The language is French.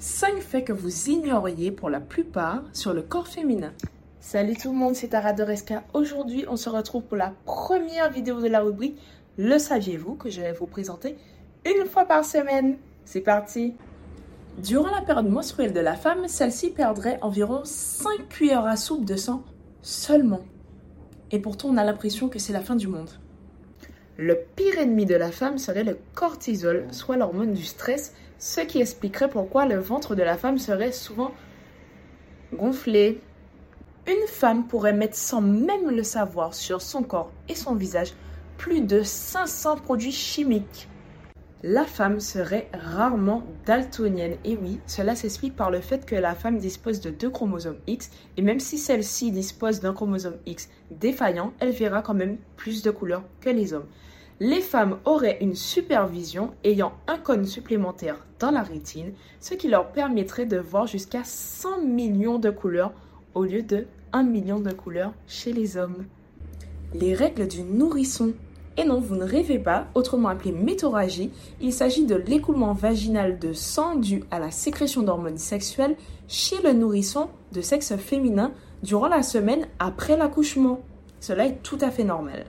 5 faits que vous ignoriez pour la plupart sur le corps féminin. Salut tout le monde, c'est Tara de Resca. Aujourd'hui, on se retrouve pour la première vidéo de la rubrique Le saviez-vous que je vais vous présenter une fois par semaine. C'est parti Durant la période menstruelle de la femme, celle-ci perdrait environ 5 cuillères à soupe de sang seulement. Et pourtant, on a l'impression que c'est la fin du monde. Le pire ennemi de la femme serait le cortisol, soit l'hormone du stress, ce qui expliquerait pourquoi le ventre de la femme serait souvent gonflé. Une femme pourrait mettre sans même le savoir sur son corps et son visage plus de 500 produits chimiques. La femme serait rarement daltonienne. Et oui, cela s'explique par le fait que la femme dispose de deux chromosomes X. Et même si celle-ci dispose d'un chromosome X défaillant, elle verra quand même plus de couleurs que les hommes. Les femmes auraient une supervision ayant un cône supplémentaire dans la rétine, ce qui leur permettrait de voir jusqu'à 100 millions de couleurs au lieu de 1 million de couleurs chez les hommes. Les règles du nourrisson et non, vous ne rêvez pas, autrement appelé métorragie, il s'agit de l'écoulement vaginal de sang dû à la sécrétion d'hormones sexuelles chez le nourrisson de sexe féminin durant la semaine après l'accouchement. Cela est tout à fait normal.